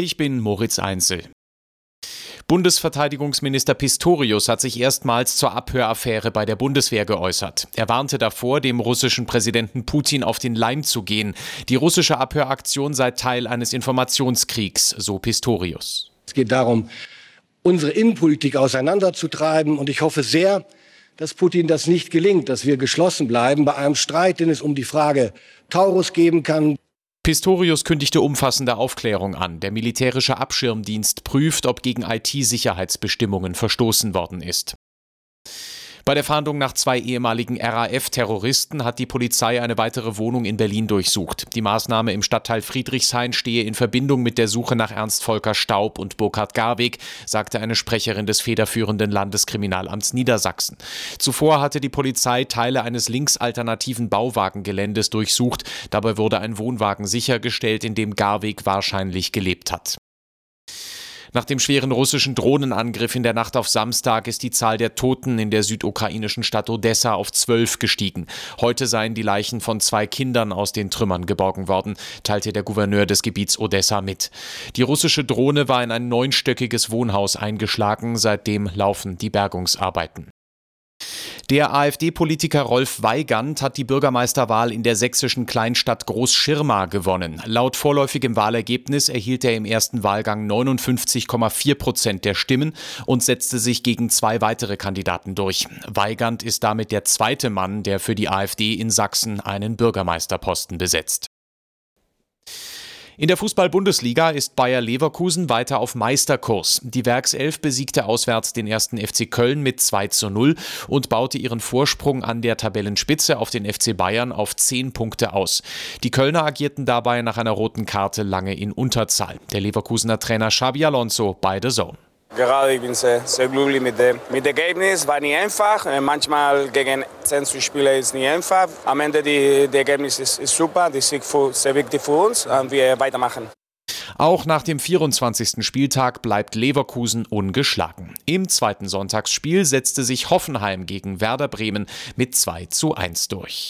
Ich bin Moritz Einzel. Bundesverteidigungsminister Pistorius hat sich erstmals zur Abhöraffäre bei der Bundeswehr geäußert. Er warnte davor, dem russischen Präsidenten Putin auf den Leim zu gehen. Die russische Abhöraktion sei Teil eines Informationskriegs, so Pistorius. Es geht darum, unsere Innenpolitik auseinanderzutreiben und ich hoffe sehr, dass Putin das nicht gelingt, dass wir geschlossen bleiben bei einem Streit, den es um die Frage Taurus geben kann. Pistorius kündigte umfassende Aufklärung an. Der militärische Abschirmdienst prüft, ob gegen IT-Sicherheitsbestimmungen verstoßen worden ist. Bei der Fahndung nach zwei ehemaligen RAF-Terroristen hat die Polizei eine weitere Wohnung in Berlin durchsucht. Die Maßnahme im Stadtteil Friedrichshain stehe in Verbindung mit der Suche nach Ernst Volker Staub und Burkhard Garweg, sagte eine Sprecherin des federführenden Landeskriminalamts Niedersachsen. Zuvor hatte die Polizei Teile eines linksalternativen Bauwagengeländes durchsucht. Dabei wurde ein Wohnwagen sichergestellt, in dem Garweg wahrscheinlich gelebt hat. Nach dem schweren russischen Drohnenangriff in der Nacht auf Samstag ist die Zahl der Toten in der südukrainischen Stadt Odessa auf zwölf gestiegen. Heute seien die Leichen von zwei Kindern aus den Trümmern geborgen worden, teilte der Gouverneur des Gebiets Odessa mit. Die russische Drohne war in ein neunstöckiges Wohnhaus eingeschlagen, seitdem laufen die Bergungsarbeiten. Der AfD-Politiker Rolf Weigand hat die Bürgermeisterwahl in der sächsischen Kleinstadt Großschirma gewonnen. Laut vorläufigem Wahlergebnis erhielt er im ersten Wahlgang 59,4 Prozent der Stimmen und setzte sich gegen zwei weitere Kandidaten durch. Weigand ist damit der zweite Mann, der für die AfD in Sachsen einen Bürgermeisterposten besetzt. In der Fußball-Bundesliga ist Bayer Leverkusen weiter auf Meisterkurs. Die Werkself besiegte auswärts den ersten FC Köln mit 2 zu 0 und baute ihren Vorsprung an der Tabellenspitze auf den FC Bayern auf 10 Punkte aus. Die Kölner agierten dabei nach einer roten Karte lange in Unterzahl. Der Leverkusener Trainer Xabi Alonso bei The Zone. Gerade ich bin sehr, sehr glücklich mit dem, mit dem Ergebnis. War nicht einfach. Äh, manchmal gegen 10 zu spielen ist nicht einfach. Am Ende das Ergebnis ist, ist super. Das ist sehr wichtig für uns und wir weitermachen. Auch nach dem 24. Spieltag bleibt Leverkusen ungeschlagen. Im zweiten Sonntagsspiel setzte sich Hoffenheim gegen Werder Bremen mit 2 zu 1 durch.